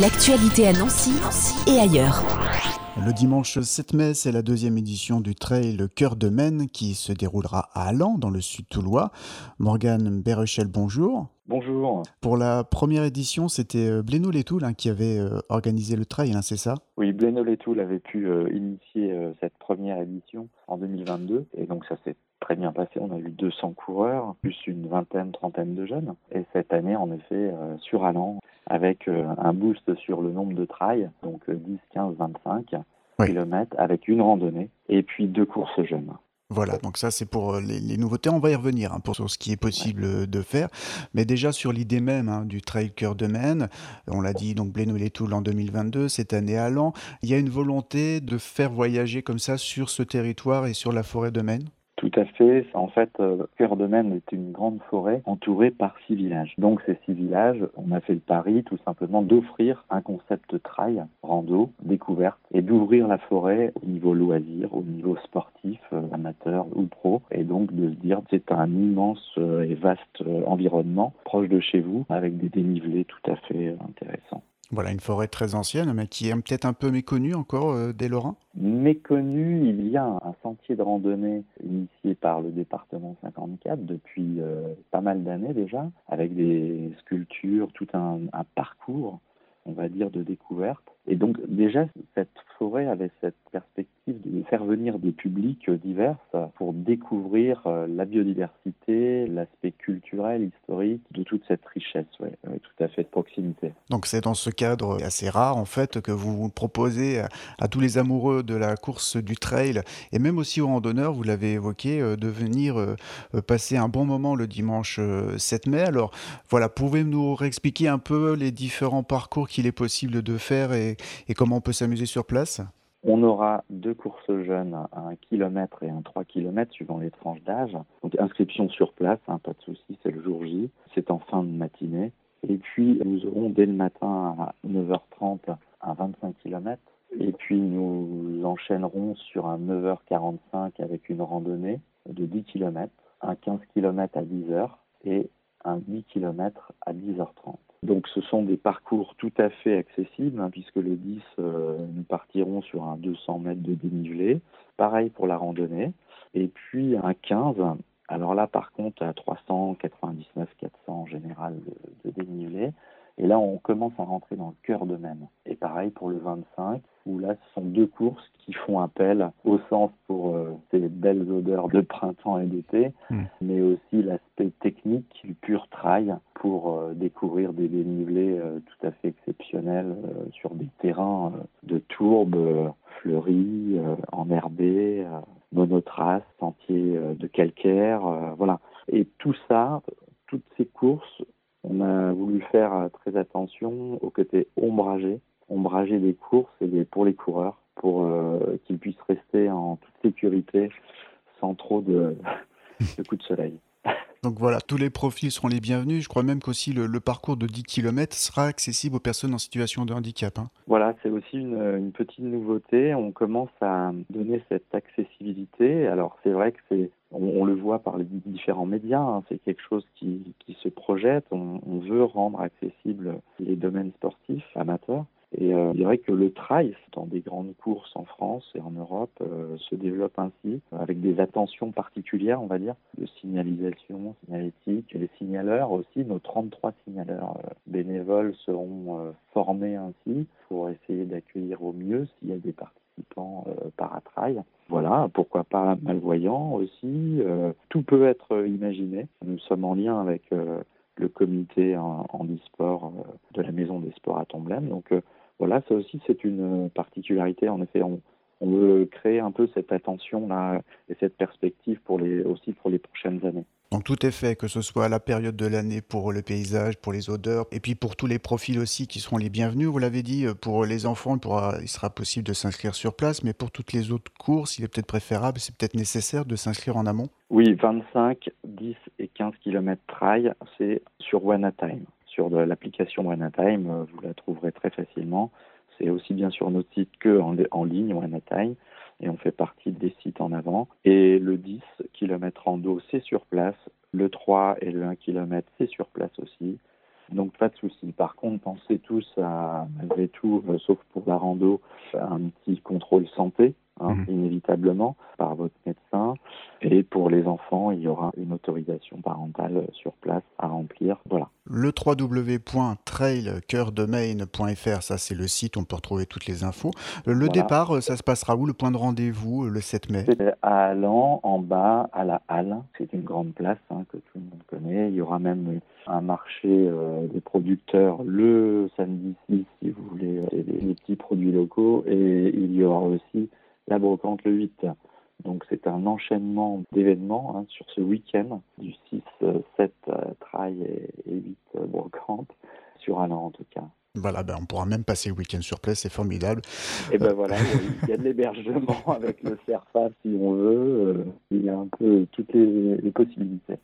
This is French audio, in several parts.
L'actualité à Nancy et ailleurs. Le dimanche 7 mai, c'est la deuxième édition du trail Cœur de Maine qui se déroulera à Allan, dans le sud toulois. Morgane Berrechel, bonjour. Bonjour. Pour la première édition, c'était euh, Bléno Létoul hein, qui avait euh, organisé le trail, hein, c'est ça? Oui, Bléno Létoul avait pu euh, initier cette première édition en 2022 et donc ça s'est très bien passé. On a eu 200 coureurs, plus une vingtaine, trentaine de jeunes. Et cette année, en effet, sur Allan, avec un boost sur le nombre de trails, donc 10, 15, 25 km, avec une randonnée et puis deux courses jeunes. Voilà, donc ça c'est pour euh, les, nouveautés. On va y revenir hein, pour ce qui est possible euh, de faire. Mais déjà sur l'idée même hein, du Trail Cœur de Maine, on l'a dit, donc Blénou les Toules en 2022, cette année à Lan, il y a une volonté de faire voyager comme ça sur ce territoire et sur la forêt de Maine? Tout à fait. En fait, euh, Cœur de Maine est une grande forêt entourée par six villages. Donc ces six villages, on a fait le pari tout simplement d'offrir un concept trail, rando, découverte, et d'ouvrir la forêt au niveau loisir, au niveau sportif, euh, amateur ou pro, et donc de se dire c'est un immense euh, et vaste environnement proche de chez vous, avec des dénivelés tout à fait intéressants. Voilà, une forêt très ancienne, mais qui est peut-être un peu méconnue encore euh, des Lorrains? Méconnue, il y a un sentier de randonnée initié par le département 54 depuis euh, pas mal d'années déjà, avec des sculptures, tout un parcours, on va dire, de découverte. Et donc déjà, cette forêt avait cette perspective de faire venir des publics divers pour découvrir euh, la biodiversité, l'aspect culturel, historique de toute cette richesse, ouais, tout à fait de proximité. Donc c'est dans ce cadre assez rare en fait que vous proposez à, tous les amoureux de la course du trail et même aussi aux randonneurs, vous l'avez évoqué, euh, de venir euh, passer un bon moment le dimanche 7 mai. Alors voilà, pouvez-vous nous réexpliquer un peu les différents parcours qu'il est possible de faire et et, comment on peut s'amuser sur place? On aura deux courses jeunes, un kilomètre et un 3 km suivant les tranches d'âge. Donc inscription sur place, hein, pas de souci, c'est le jour J. C'est en fin de matinée. Et puis nous aurons dès le matin à 9h30 un 25 km. Et puis nous enchaînerons sur un 9h45 avec une randonnée de 10 km, un 15 km à 10h et un 10 km à 10h30. Donc ce sont des parcours tout à fait accessibles, hein, puisque le 10, euh, nous partirons sur un 200 mètres de dénivelé. Pareil pour la randonnée. Et puis un 15, alors là par contre à 399, 400 en général de, dénivelé. Et là, on commence à rentrer dans le cœur de même. Et pareil pour le 25, où là, ce sont deux courses qui font appel au sens pour euh, ces belles odeurs de printemps et d'été, hmm. mais aussi l'aspect technique du pur trail pour euh, découvrir des dénivelés euh, tout à fait exceptionnels sur des terrains de tourbes fleuris, enherbés, monotraces, sentiers de calcaire, voilà. Et tout ça, toutes ces courses on a voulu faire euh, très attention au côté ombragé, ombragé des courses et pour les coureurs, pour euh, qu'ils puissent rester en toute sécurité sans trop de, coups de soleil. Donc voilà, tous les profils seront les bienvenus. Je crois même qu'aussi le, parcours de 10 km sera accessible aux personnes en situation de handicap. Hein. Voilà, c'est aussi une, une, petite nouveauté. On commence à donner cette accessibilité. Alors c'est vrai que c'est on, le voit par les différents médias, hein, c'est quelque chose qui, se projette. On, veut rendre accessibles les domaines sportifs amateurs. Et euh, je dirais que le trail, dans des grandes courses en France et en Europe, euh, se développe ainsi, avec des attentions particulières, on va dire, de signalisation, signalétique. Les signaleurs aussi, nos 33 signaleurs euh, bénévoles seront formés ainsi pour essayer d'accueillir au mieux s'il y a des participants paratrail. Voilà, pourquoi pas malvoyants aussi. Euh, tout peut être imaginé. Nous sommes en lien avec euh, le comité en, e-sport euh, de la Maison des Sports à Tomblaine. Donc voilà, ça aussi c'est une particularité. En effet, on, on veut créer un peu cette attention là et cette perspective pour les aussi pour les prochaines années. Donc tout est fait, que ce soit à la période de l'année pour le paysage, pour les odeurs, et puis pour tous les profils aussi qui seront les bienvenus. Vous l'avez dit, pour les enfants, il, il sera possible de s'inscrire sur place, mais pour toutes les autres courses, il est peut-être préférable, c'est peut-être nécessaire de s'inscrire en amont Oui, 25, 10 et 15 km trail, c'est sur Time. Sur l'application Time, vous la trouverez très facilement. C'est aussi bien sur notre site que en, en ligne, Time et on fait partie des sites en avant. Et le 10 km en dos, c'est sur place. Le 3 et le 1 km, c'est sur place aussi. Donc pas de souci. Par contre, pensez tous à, malgré tout, euh, sauf pour la rando, un petit contrôle santé, hein, Mhm. inévitablement, par votre médecin. Et pour les enfants, il y aura une autorisation parentale sur place à remplir. Voilà. Le www.trailcoeurdemain.fr, ça c'est le site, on peut retrouver toutes les infos. Le Voilà. départ, euh, ça se passera où Le point de rendez-vous, euh, le 7 mai? C'est à Allan, en bas, à la Halle. C'est une grande place hein, que tout le monde connaît. Il y aura même un marché euh, des producteurs le samedi 6, si vous voulez, et des, des petits produits locaux. Et il y aura aussi la brocante le 8. Donc c'est un enchaînement d'événements hein, sur ce week-end du 6, euh, 7 euh, trail et, et 8 euh, brocante sur Allan en tout cas. Voilà, ben, on pourra même passer le week-end sur place, c'est formidable. Et ben voilà, il y a- il y a de l'hébergement avec le CERFA si on veut. euh, Il y a un peu toutes les, les possibilités.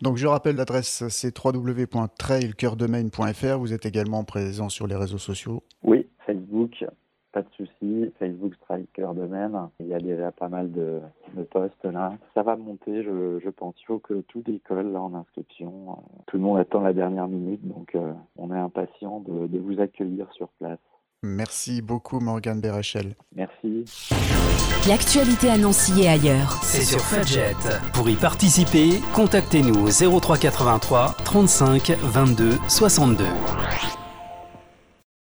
Donc je rappelle l'adresse, c'est www.trailcoeurdemain.fr. Vous êtes également présent sur les réseaux sociaux. Oui, Facebook, pas de souci. Facebook Striker de même. Il y a déjà pas mal de, de posts là. Ça va monter, je, je pense. Il faut que tout décolle là en inscription. Tout le monde attend la dernière minute, donc euh, on est impatient de, de vous accueillir sur place. Merci beaucoup Morgane Berechel. Merci. L'actualité à Nancy et ailleurs. C'est sur Fudget. Pour y participer, contactez-nous au 0383 35 22 62.